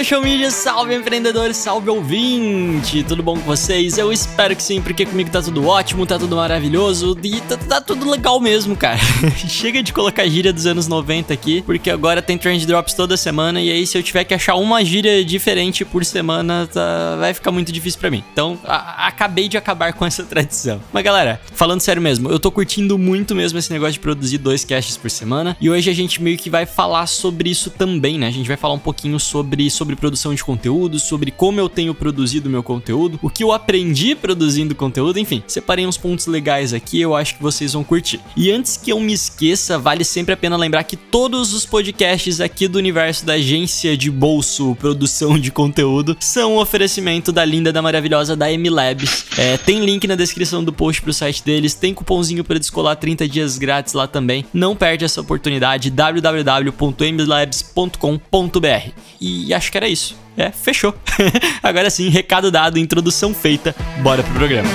Social media, salve empreendedor, salve ouvinte! Tudo bom com vocês? Eu espero que sim, porque comigo tá tudo ótimo, tá tudo maravilhoso e tá, tá tudo legal mesmo, cara. Chega de colocar gíria dos anos 90 aqui, porque agora tem Trend Drops toda semana e aí se eu tiver que achar uma gíria diferente por semana, tá- vai ficar muito difícil pra mim. Então, a- acabei de acabar com essa tradição. Mas galera, falando sério mesmo, eu tô curtindo muito mesmo esse negócio de produzir dois casts por semana e hoje a gente meio que vai falar sobre isso também, né? A gente vai falar um pouquinho sobre, sobre produção de conteúdo, sobre como eu tenho produzido meu conteúdo, o que eu aprendi produzindo conteúdo, enfim, separei uns pontos legais aqui, eu acho que vocês vão curtir. E antes que eu me esqueça, vale sempre a pena lembrar que todos os podcasts aqui do universo da agência de bolso produção de conteúdo são um oferecimento da linda, da maravilhosa da M-Labs. É, tem link na descrição do post pro site deles, tem cupomzinho para descolar 30 dias grátis lá também. Não perde essa oportunidade, www.mlabs.com.br. E acho que era isso. É, fechou. Agora sim, recado dado, introdução feita, bora pro programa.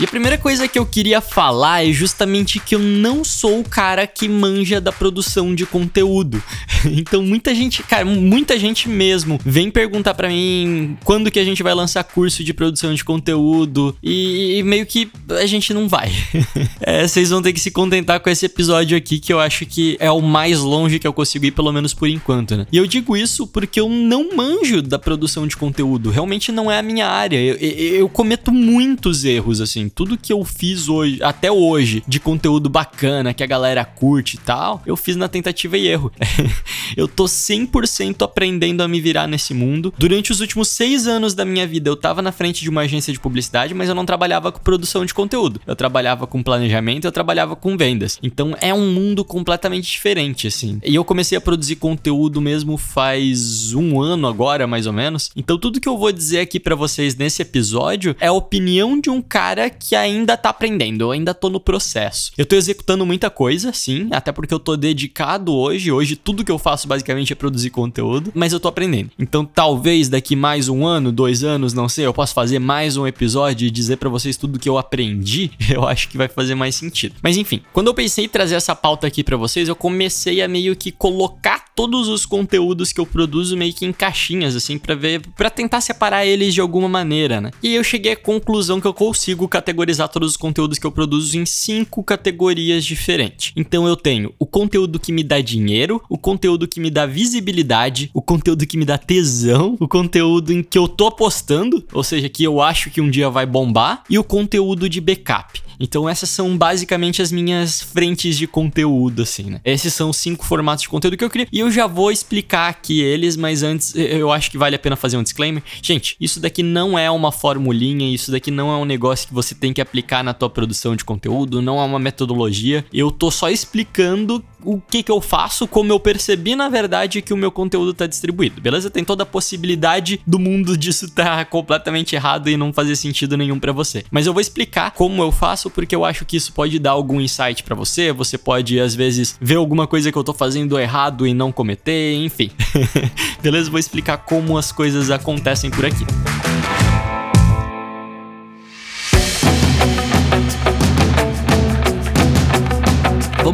E a primeira coisa que eu queria falar é justamente que eu não sou o cara que manja da produção de conteúdo. Então muita gente, cara, muita gente mesmo vem perguntar pra mim quando que a gente vai lançar curso de produção de conteúdo e, e meio que a gente não vai. É, vocês vão ter que se contentar com esse episódio aqui que eu acho que é o mais longe que eu consigo ir, pelo menos por enquanto, né? E eu digo isso porque eu não manjo da produção de conteúdo. Realmente não é a minha área. Eu, eu- eu cometo muitos erros, assim. Tudo que eu fiz hoje, até hoje, de conteúdo bacana, que a galera curte e tal, eu fiz na tentativa e erro. eu tô 100% aprendendo a me virar nesse mundo. Durante os últimos seis anos da minha vida, eu tava na frente de uma agência de publicidade, mas eu não trabalhava com produção de conteúdo. Eu trabalhava com planejamento, eu trabalhava com vendas. Então é um mundo completamente diferente, assim. E eu comecei a produzir conteúdo mesmo faz um ano agora, mais ou menos. Então tudo que eu vou dizer aqui pra vocês nesse episódio é a opinião de um cara que ainda tá aprendendo, eu ainda tô no processo. Eu tô executando muita coisa, sim, até porque eu tô dedicado hoje. Hoje tudo que eu faço basicamente é produzir conteúdo, mas eu tô aprendendo. Então talvez daqui mais um ano, dois anos, não sei, eu posso fazer mais um episódio e dizer pra vocês tudo que eu aprendi. Eu acho que vai fazer mais sentido. Mas enfim, quando eu pensei em trazer essa pauta aqui pra vocês, eu comecei a meio que colocar todos os conteúdos que eu produzo meio que em caixinhas assim pra ver, para tentar separar eles de alguma maneira, né? E eu cheguei à conclusão que eu consigo categorizar todos os conteúdos que eu produzo em cinco categorias diferentes. Então eu tenho o conteúdo que me dá dinheiro, o conteúdo que me dá visibilidade, o conteúdo que me dá tesão, o conteúdo em que eu tô apostando, ou seja, que eu acho que um dia vai bombar, e o conteúdo de backup. Então essas são basicamente as minhas frentes de conteúdo, assim, né? Esses são os cinco formatos de conteúdo que eu crio. E eu já vou explicar aqui eles, mas antes eu acho que vale a pena fazer um disclaimer. Gente, isso daqui não é uma formulinha, isso daqui não é um negócio que você tem que aplicar na tua produção de conteúdo, não é uma metodologia. Eu tô só explicando o que que eu faço, como eu percebi na verdade que o meu conteúdo tá distribuído, beleza? Tem toda a possibilidade do mundo disso tá completamente errado e não fazer sentido nenhum pra você. Mas eu vou explicar como eu faço porque eu acho que isso pode dar algum insight pra você, você pode às vezes ver alguma coisa que eu tô fazendo errado e não cometer, enfim. beleza? Vou explicar como as coisas acontecem por aqui.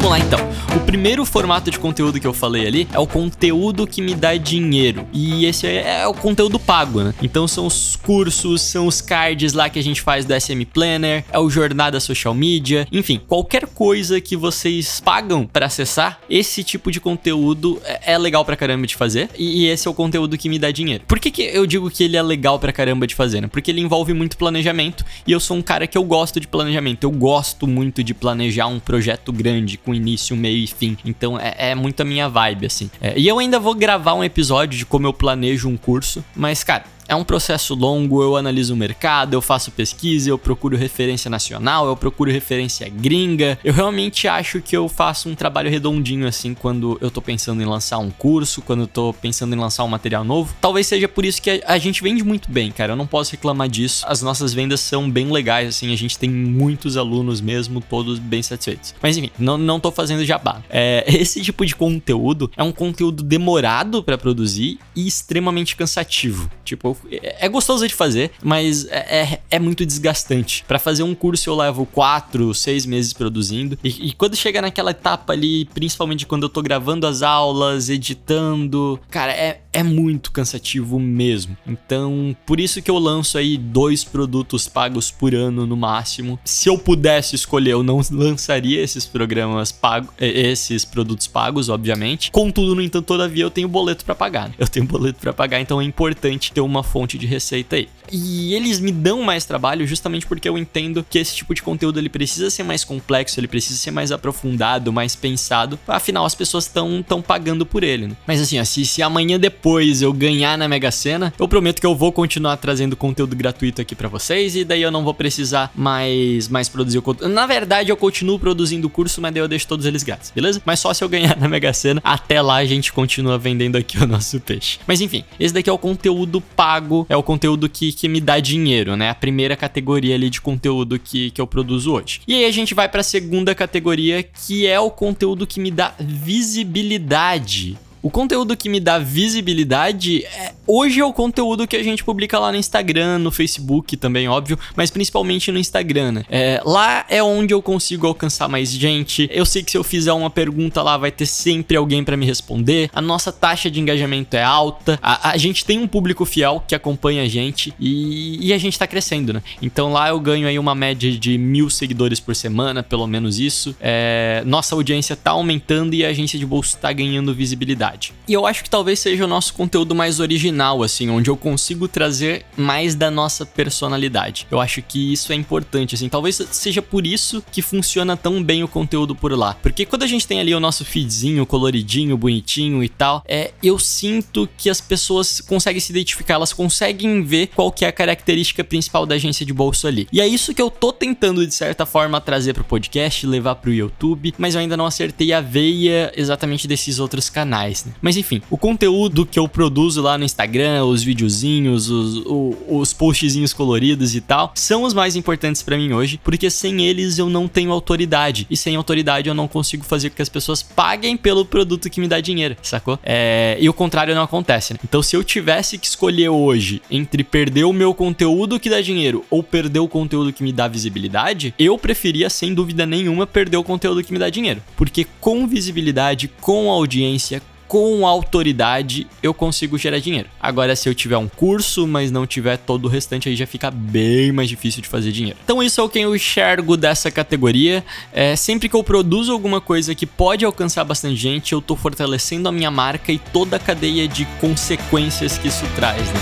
Vamos lá então. O primeiro formato de conteúdo que eu falei ali é o conteúdo que me dá dinheiro. E esse é, o conteúdo pago, né? Então são os cursos, são os cards lá que a gente faz do SM Planner, é o Jornada Social Media, enfim, qualquer coisa que vocês pagam para acessar, esse tipo de conteúdo é é legal pra caramba de fazer. E e esse é o conteúdo que me dá dinheiro. Por que, que eu digo que ele é legal pra caramba de fazer, né? Porque ele envolve muito planejamento e eu sou um cara que eu gosto de planejamento. Eu gosto muito de planejar um projeto grande com início, meio e fim. Então é, é muito a minha vibe, assim. É, e eu ainda vou gravar um episódio de como eu planejo um curso, mas, cara. É um processo longo, eu analiso o mercado, eu faço pesquisa, eu procuro referência nacional, eu procuro referência gringa. Eu realmente acho que eu faço um trabalho redondinho assim quando eu tô pensando em lançar um curso, quando eu tô pensando em lançar um material novo. Talvez seja por isso que a gente vende muito bem, cara. Eu não posso reclamar disso. As nossas vendas são bem legais, assim, a gente tem muitos alunos mesmo, todos bem satisfeitos. Mas enfim, não, não tô fazendo jabá. É, esse tipo de conteúdo é um conteúdo demorado para produzir e extremamente cansativo. Tipo, é, é gostoso de fazer, mas é, é, é muito desgastante. Para fazer um curso eu levo quatro, seis meses produzindo. E, e, quando chega naquela etapa ali, principalmente quando eu tô gravando as aulas, editando, cara, é, é muito cansativo mesmo. Então, por isso que eu lanço aí dois produtos pagos por ano no máximo. Se eu pudesse escolher, eu não lançaria esses programas pagos, esses produtos pagos, obviamente. Contudo, no entanto, todavia eu tenho boleto para pagar. Eu tenho boleto para pagar, então é importante ter uma fonte de receita aí. E eles me dão mais trabalho justamente porque eu entendo que esse tipo de conteúdo ele precisa ser mais complexo, ele precisa ser mais aprofundado, mais pensado. Afinal, as pessoas estão tão pagando por ele. Né? Mas assim, se, se amanhã depois eu ganhar na Mega Sena, eu prometo que eu vou continuar trazendo conteúdo gratuito aqui para vocês e daí eu não vou precisar mais mais produzir o conteúdo. Na verdade, eu continuo produzindo o curso, mas daí eu deixo todos eles grátis, beleza? Mas só se eu ganhar na Mega Sena, até lá a gente continua vendendo aqui o nosso peixe. Mas enfim, esse daqui é o conteúdo pago, é o conteúdo que que me dá dinheiro, né? A primeira categoria ali de conteúdo que, que eu produzo hoje. E aí a gente vai para a segunda categoria, que é o conteúdo que me dá visibilidade o conteúdo que me dá visibilidade é, hoje é o conteúdo que a gente publica lá no Instagram, no Facebook também, óbvio, mas principalmente no Instagram, né? É, lá é onde eu consigo alcançar mais gente. Eu sei que se eu fizer uma pergunta lá, vai ter sempre alguém para me responder. A nossa taxa de engajamento é alta. A, a, gente tem um público fiel que acompanha a gente e, e, a gente tá crescendo, né? Então lá eu ganho aí uma média de mil seguidores por semana, pelo menos isso. É, nossa audiência tá aumentando e a agência de bolsa tá ganhando visibilidade. E eu acho que talvez seja o nosso conteúdo mais original, assim, onde eu consigo trazer mais da nossa personalidade. Eu acho que isso é importante, assim, talvez seja por isso que funciona tão bem o conteúdo por lá. Porque quando a gente tem ali o nosso feedzinho coloridinho, bonitinho e tal, é, eu sinto que as pessoas conseguem se identificar, elas conseguem ver qual que é a característica principal da agência de bolso ali. E é isso que eu tô tentando de certa forma trazer pro podcast, levar pro YouTube, mas eu ainda não acertei a veia exatamente desses outros canais. Né? Mas enfim, o conteúdo que eu produzo lá no Instagram, os videozinhos, os, os, os postzinhos coloridos e tal, são os mais importantes para mim hoje, porque sem eles eu não tenho autoridade. E sem autoridade eu não consigo fazer com que as pessoas paguem pelo produto que me dá dinheiro, sacou? É, e o contrário não acontece, né? Então se eu tivesse que escolher hoje entre perder o meu conteúdo que dá dinheiro ou perder o conteúdo que me dá visibilidade, eu preferia sem dúvida nenhuma perder o conteúdo que me dá dinheiro. Porque com visibilidade, com audiência, com autoridade eu consigo gerar dinheiro. Agora, se eu tiver um curso, mas não tiver todo o restante, aí já fica bem mais difícil de fazer dinheiro. Então, isso é o que eu enxergo dessa categoria. É, sempre que eu produzo alguma coisa que pode alcançar bastante gente, eu tô fortalecendo a minha marca e toda a cadeia de consequências que isso traz, né?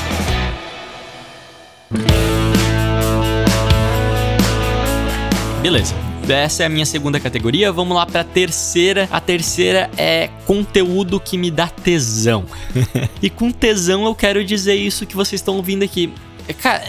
Beleza. Essa é a minha segunda categoria. Vamos lá para a terceira. A terceira é conteúdo que me dá tesão. e com tesão eu quero dizer isso que vocês estão ouvindo aqui. Cara,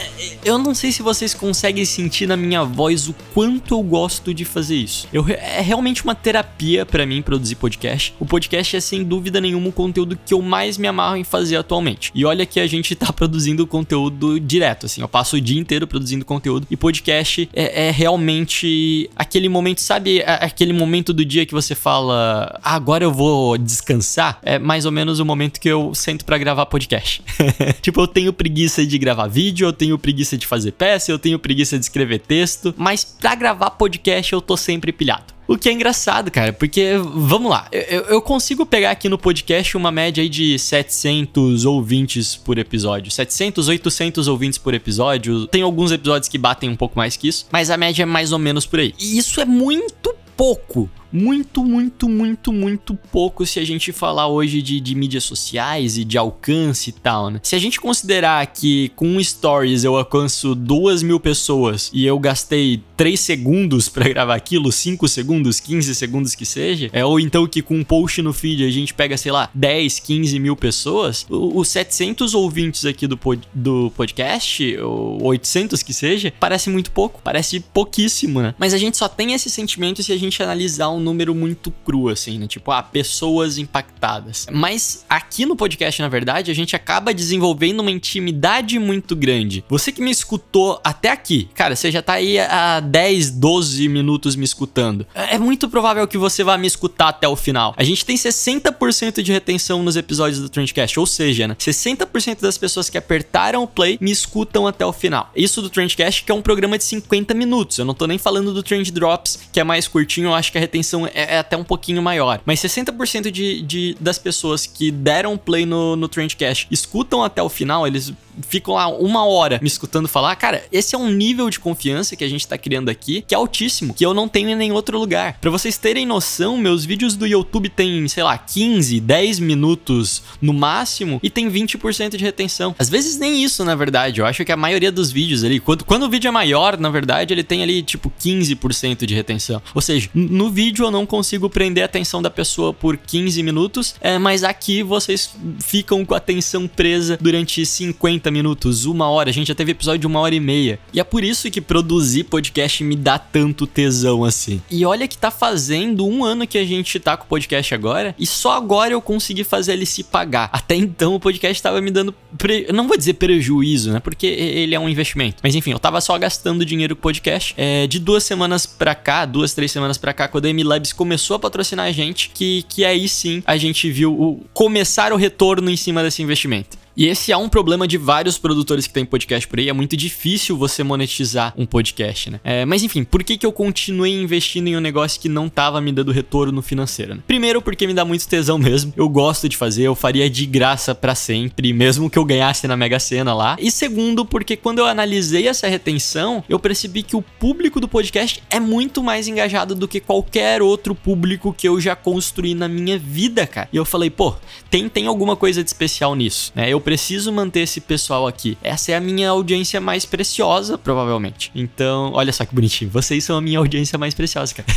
eu não sei se vocês conseguem sentir na minha voz o quanto eu gosto de fazer isso. Eu, é realmente uma terapia para mim produzir podcast. O podcast é sem dúvida nenhuma o conteúdo que eu mais me amarro em fazer atualmente. E olha que a gente tá produzindo conteúdo direto, assim. Eu passo o dia inteiro produzindo conteúdo e podcast é, é realmente aquele momento, sabe? Aquele momento do dia que você fala, ah, agora eu vou descansar. É mais ou menos o momento que eu sento para gravar podcast. tipo, eu tenho preguiça de gravar vídeo vídeo, eu tenho preguiça de fazer peça, eu tenho preguiça de escrever texto, mas para gravar podcast eu tô sempre pilhado. O que é engraçado, cara, porque, vamos lá, eu, eu, consigo pegar aqui no podcast uma média aí de 700 ouvintes por episódio. 700, 800 ouvintes por episódio. Tem alguns episódios que batem um pouco mais que isso, mas a média é mais ou menos por aí. E isso é muito pouco Muito, muito, muito, muito pouco se a gente falar hoje de, de mídias sociais e de alcance e tal, né? Se a gente considerar que com Stories eu alcanço duas mil pessoas e eu gastei 3 segundos para gravar aquilo, 5 segundos, 15 segundos que seja, é, ou então que com um post no feed a gente pega, sei lá, 10, 15 mil pessoas, os 700 ouvintes aqui do, pod, do podcast, ou 800 que seja, parece muito pouco, parece pouquíssimo, né? Mas a gente só tem esse sentimento se a gente analisar um número muito cru, assim, né? Tipo, ah, pessoas impactadas. Mas aqui no podcast, na verdade, a gente acaba desenvolvendo uma intimidade muito grande. Você que me escutou até aqui, cara, você já tá aí há 10, 12 minutos me escutando. É muito provável que você vá me escutar até o final. A gente tem 60% de retenção nos episódios do Trendcast, ou seja, né? 60% das pessoas que apertaram o play me escutam até o final. Isso do Trendcast, que é um programa de 50 minutos. Eu não tô nem falando do Trend Drops, que é mais curtinho, eu acho que a retenção é, é até um pouquinho maior. Mas 60% de, de, das pessoas que deram play no, no Trendcast escutam até o final, eles ficam lá uma hora me escutando falar, cara, esse é um nível de confiança que a gente tá criando aqui que é altíssimo, que eu não tenho em nenhum outro lugar. Para vocês terem noção, meus vídeos do YouTube tem, sei lá, 15, 10 minutos no máximo e tem 20% de retenção. Às vezes nem isso, na verdade. Eu acho que a maioria dos vídeos ali, quando, quando o vídeo é maior, na verdade, ele tem ali tipo 15% de retenção. Ou seja, no vídeo eu não consigo prender a atenção da pessoa por 15 minutos, é, mas aqui vocês ficam com a atenção presa durante 50 40 minutos, uma hora. A gente já teve episódio de uma hora e meia. E é por isso que produzir podcast me dá tanto tesão assim. E olha que tá fazendo um ano que a gente tá com o podcast agora. E só agora eu consegui fazer ele se pagar. Até então o podcast tava me dando. Pre... Não vou dizer prejuízo, né? Porque ele é um investimento. Mas enfim, eu tava só gastando dinheiro com o podcast. É, de duas semanas pra cá, duas, três semanas pra cá, quando a M-Labs começou a patrocinar a gente, que, que aí sim a gente viu o, começar o retorno em cima desse investimento. E esse é um problema de vários produtores que têm podcast por aí. É muito difícil você monetizar um podcast, né? É, mas enfim, por que, que eu continuei investindo em um negócio que não tava me dando retorno financeiro? Né? Primeiro, porque me dá muito tesão mesmo. Eu gosto de fazer, eu faria de graça para sempre, mesmo que eu ganhasse na Mega Sena lá. E segundo, porque quando eu analisei essa retenção, eu percebi que o público do podcast é muito mais engajado do que qualquer outro público que eu já construí na minha vida, cara. E eu falei, pô, tem, tem alguma coisa de especial nisso, né? Eu preciso manter esse pessoal aqui. Essa é a minha audiência mais preciosa, provavelmente. Então, olha só que bonitinho. Vocês são a minha audiência mais preciosa, cara.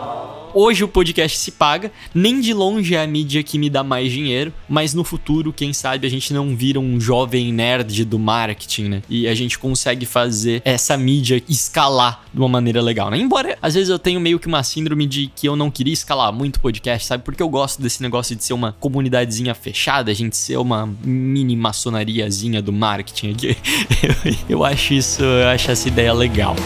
Hoje o podcast se paga, nem de longe é a mídia que me dá mais dinheiro, mas no futuro, quem sabe, a gente não vira um jovem nerd do marketing, né? E a gente consegue fazer essa mídia escalar de uma maneira legal, né? Embora às vezes eu tenho meio que uma síndrome de que eu não queria escalar muito podcast, sabe? Porque eu gosto desse negócio de ser uma comunidadezinha fechada, a gente ser uma mini maçonariazinha do marketing aqui. eu, acho isso, eu acho essa ideia legal.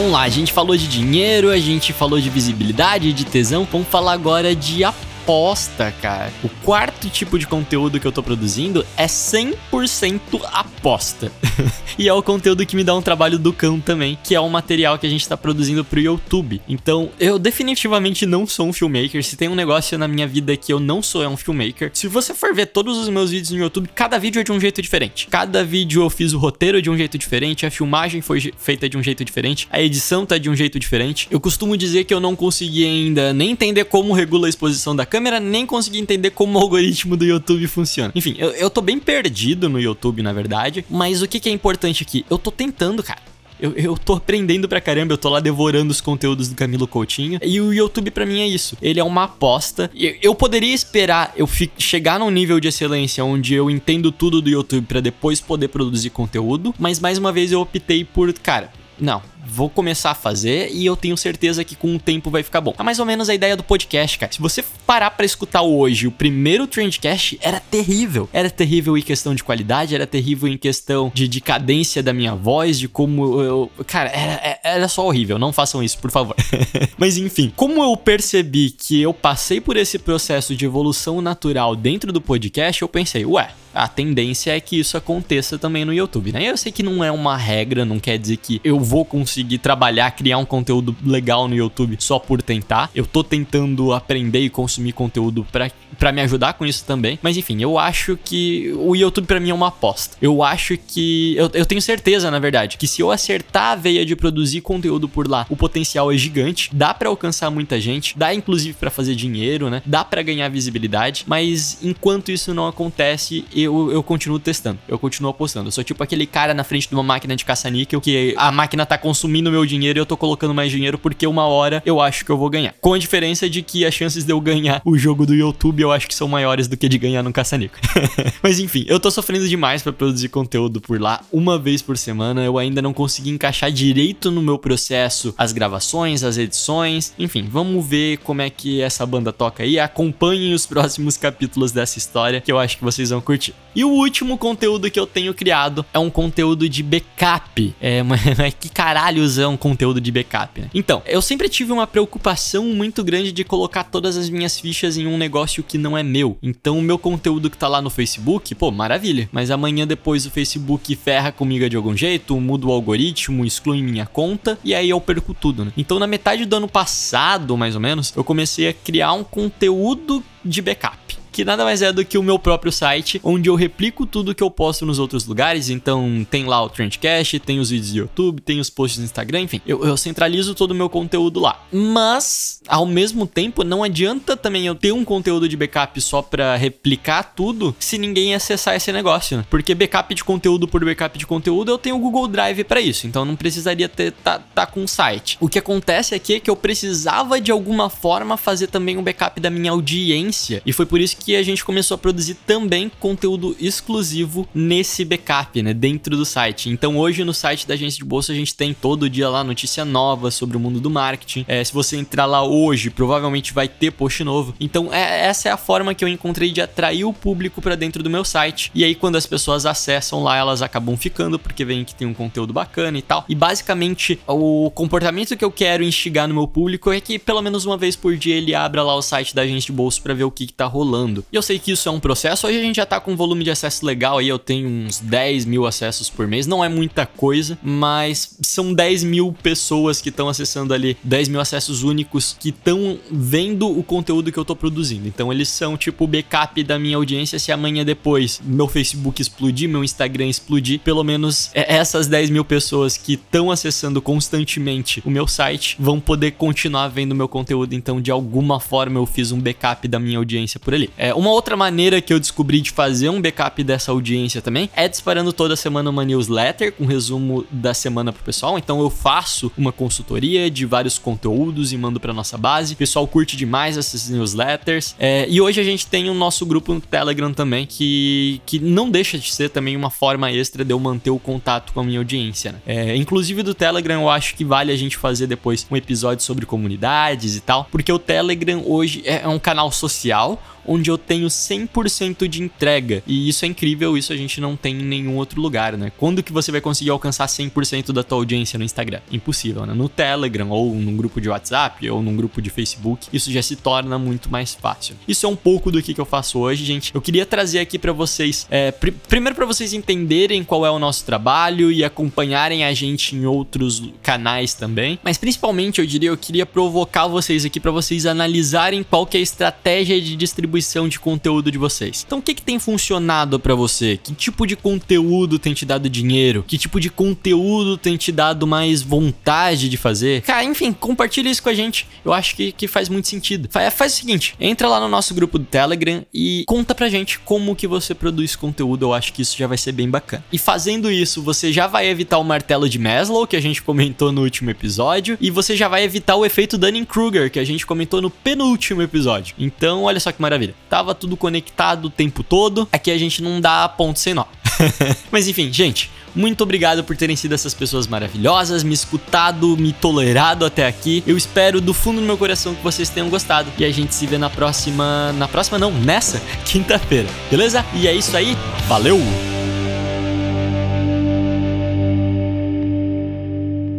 Vamos lá, a gente falou de dinheiro, a gente falou de visibilidade, de tesão, vamos falar agora de apoio aposta, cara. O quarto tipo de conteúdo que eu tô produzindo é 100% aposta. e é o conteúdo que me dá um trabalho do cão também, que é o material que a gente tá produzindo pro YouTube. Então, eu definitivamente não sou um filmmaker. Se tem um negócio na minha vida que eu não sou, é um filmmaker. Se você for ver todos os meus vídeos no YouTube, cada vídeo é de um jeito diferente. Cada vídeo eu fiz o roteiro de um jeito diferente, a filmagem foi feita de um jeito diferente, a edição tá de um jeito diferente. Eu costumo dizer que eu não consegui ainda nem entender como regula a exposição da câmera câmera, nem consegui entender como o algoritmo do YouTube funciona. Enfim, eu, eu tô bem perdido no YouTube, na verdade. Mas o que, que é importante aqui? Eu tô tentando, cara. Eu, eu tô aprendendo pra caramba, eu tô lá devorando os conteúdos do Camilo Coutinho. E o YouTube para mim é isso. Ele é uma aposta. Eu, eu poderia esperar eu chegar num nível de excelência onde eu entendo tudo do YouTube para depois poder produzir conteúdo. Mas mais uma vez eu optei por, cara, não, vou começar a fazer e eu tenho certeza que com o tempo vai ficar bom. É mais ou menos a ideia do podcast, cara. Se você parar para escutar hoje, o primeiro Trendcast era terrível. Era terrível em questão de qualidade, era terrível em questão de, de cadência da minha voz, de como eu. Cara, era, é, era só horrível. Não façam isso, por favor. Mas enfim, como eu percebi que eu passei por esse processo de evolução natural dentro do podcast, eu pensei, ué a tendência é que isso aconteça também no YouTube, né? Eu sei que não é uma regra, não quer dizer que eu vou conseguir trabalhar, criar um conteúdo legal no YouTube só por tentar. Eu tô tentando aprender e consumir conteúdo para me ajudar com isso também. Mas enfim, eu acho que o YouTube para mim é uma aposta. Eu acho que. Eu, eu tenho certeza, na verdade, que se eu acertar a veia de produzir conteúdo por lá, o potencial é gigante. Dá para alcançar muita gente, dá inclusive para fazer dinheiro, né? Dá para ganhar visibilidade. Mas enquanto isso não acontece, eu, eu continuo testando. Eu continuo apostando. Eu sou tipo aquele cara na frente de uma máquina de caça-níquel que a máquina tá consumindo meu dinheiro e eu tô colocando mais dinheiro porque uma hora eu acho que eu vou ganhar. Com a diferença de que as chances de eu ganhar o jogo do YouTube eu acho que são maiores do que de ganhar no caça-níquel. Mas enfim, eu tô sofrendo demais para produzir conteúdo por lá uma vez por semana. Eu ainda não consegui encaixar direito no meu processo as gravações, as edições. Enfim, vamos ver como é que essa banda toca aí. Acompanhem os próximos capítulos dessa história que eu acho que vocês vão curtir. E o último conteúdo que eu tenho criado é um conteúdo de backup. É, mas que caralhos é um conteúdo de backup, né? Então, eu sempre tive uma preocupação muito grande de colocar todas as minhas fichas em um negócio que não é meu. Então, o meu conteúdo que tá lá no Facebook, pô, maravilha. Mas amanhã depois o Facebook ferra comigo de algum jeito, muda o algoritmo, exclui minha conta e aí eu perco tudo, né? Então, na metade do ano passado, mais ou menos, eu comecei a criar um conteúdo de backup que nada mais é do que o meu próprio site, onde eu replico tudo que eu posto nos outros lugares. Então tem lá o Trendcast, tem os vídeos do YouTube, tem os posts no Instagram, enfim, eu, eu centralizo todo o meu conteúdo lá. Mas, ao mesmo tempo, não adianta também eu ter um conteúdo de backup só para replicar tudo se ninguém acessar esse negócio, né? Porque backup de conteúdo por backup de conteúdo eu tenho o Google Drive para isso, então não precisaria ter tá, tá com o site. O que acontece aqui é que eu precisava de alguma forma fazer também um backup da minha audiência e foi por isso que a gente começou a produzir também conteúdo exclusivo nesse backup, né, dentro do site. Então hoje no site da agência de bolsa a gente tem todo dia lá notícia nova sobre o mundo do marketing. É, se você entrar lá hoje, provavelmente vai ter post novo. Então é, essa é a forma que eu encontrei de atrair o público para dentro do meu site. E aí quando as pessoas acessam lá, elas acabam ficando porque veem que tem um conteúdo bacana e tal. E basicamente o comportamento que eu quero instigar no meu público é que pelo menos uma vez por dia ele abra lá o site da agência de bolsa para ver o que, que tá rolando E eu sei que isso é um processo, hoje a gente já tá com um volume de acesso legal aí, eu tenho uns 10 mil acessos por mês, não é muita coisa, mas são 10 mil pessoas que estão acessando ali, 10 mil acessos únicos que estão vendo o conteúdo que eu tô produzindo. Então eles são tipo o backup da minha audiência se amanhã depois meu Facebook explodir, meu Instagram explodir, pelo menos é, essas 10 mil pessoas que estão acessando constantemente o meu site vão poder continuar vendo meu conteúdo. Então, de alguma forma, eu fiz um backup da minha audiência por ali. É, uma outra maneira que eu descobri de fazer um backup dessa audiência também é disparando toda semana uma newsletter com resumo da semana pro pessoal. Então eu faço uma consultoria de vários conteúdos e mando para nossa base. O pessoal curte demais essas newsletters. É, e hoje a gente tem o nosso grupo no Telegram também que, que não deixa de ser também uma forma extra de eu manter o contato com a minha audiência. Né? É, inclusive do Telegram eu acho que vale a gente fazer depois um episódio sobre comunidades e tal, porque o Telegram hoje é um canal social onde eu tenho 100% de entrega. E isso é incrível, isso a gente não tem em nenhum outro lugar, né? Quando que você vai conseguir alcançar 100% da tua audiência no Instagram? Impossível, né? No Telegram, ou num grupo de WhatsApp, ou num grupo de Facebook, isso já se torna muito mais fácil. Isso é um pouco do que, eu faço hoje, gente. Eu queria trazer aqui para vocês, é, pr primeiro para vocês entenderem qual é o nosso trabalho e acompanharem a gente em outros canais também, mas principalmente eu diria, eu queria provocar vocês aqui para vocês analisarem qual que é a estratégia de distribuição distribuição de conteúdo de vocês. Então, o que, que tem funcionado para você? Que tipo de conteúdo tem te dado dinheiro? Que tipo de conteúdo tem te dado mais vontade de fazer? Cara, enfim, compartilha isso com a gente. Eu acho que, que faz muito sentido. Faz, faz o seguinte, entra lá no nosso grupo do Telegram e conta pra gente como que você produz conteúdo. Eu acho que isso já vai ser bem bacana. E fazendo isso, você já vai evitar o martelo de Maslow, que a gente comentou no último episódio, e você já vai evitar o efeito Dunning-Kruger, que a gente comentou no penúltimo episódio. Então, olha só que maravilha maravilha. Tava tudo conectado o tempo todo. Aqui a gente não dá ponto sem nó. Mas enfim, gente, muito obrigado por terem sido essas pessoas maravilhosas, me escutado, me tolerado até aqui. Eu espero do fundo do meu coração que vocês tenham gostado e a gente se vê na próxima, na próxima não, nessa quinta-feira. Beleza? E é isso aí. Valeu.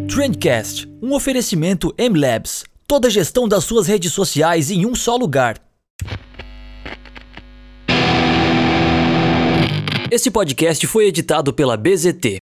Trendcast, um oferecimento M-Labs. Toda a gestão das suas redes sociais em um só lugar. Esse podcast foi editado pela BZT.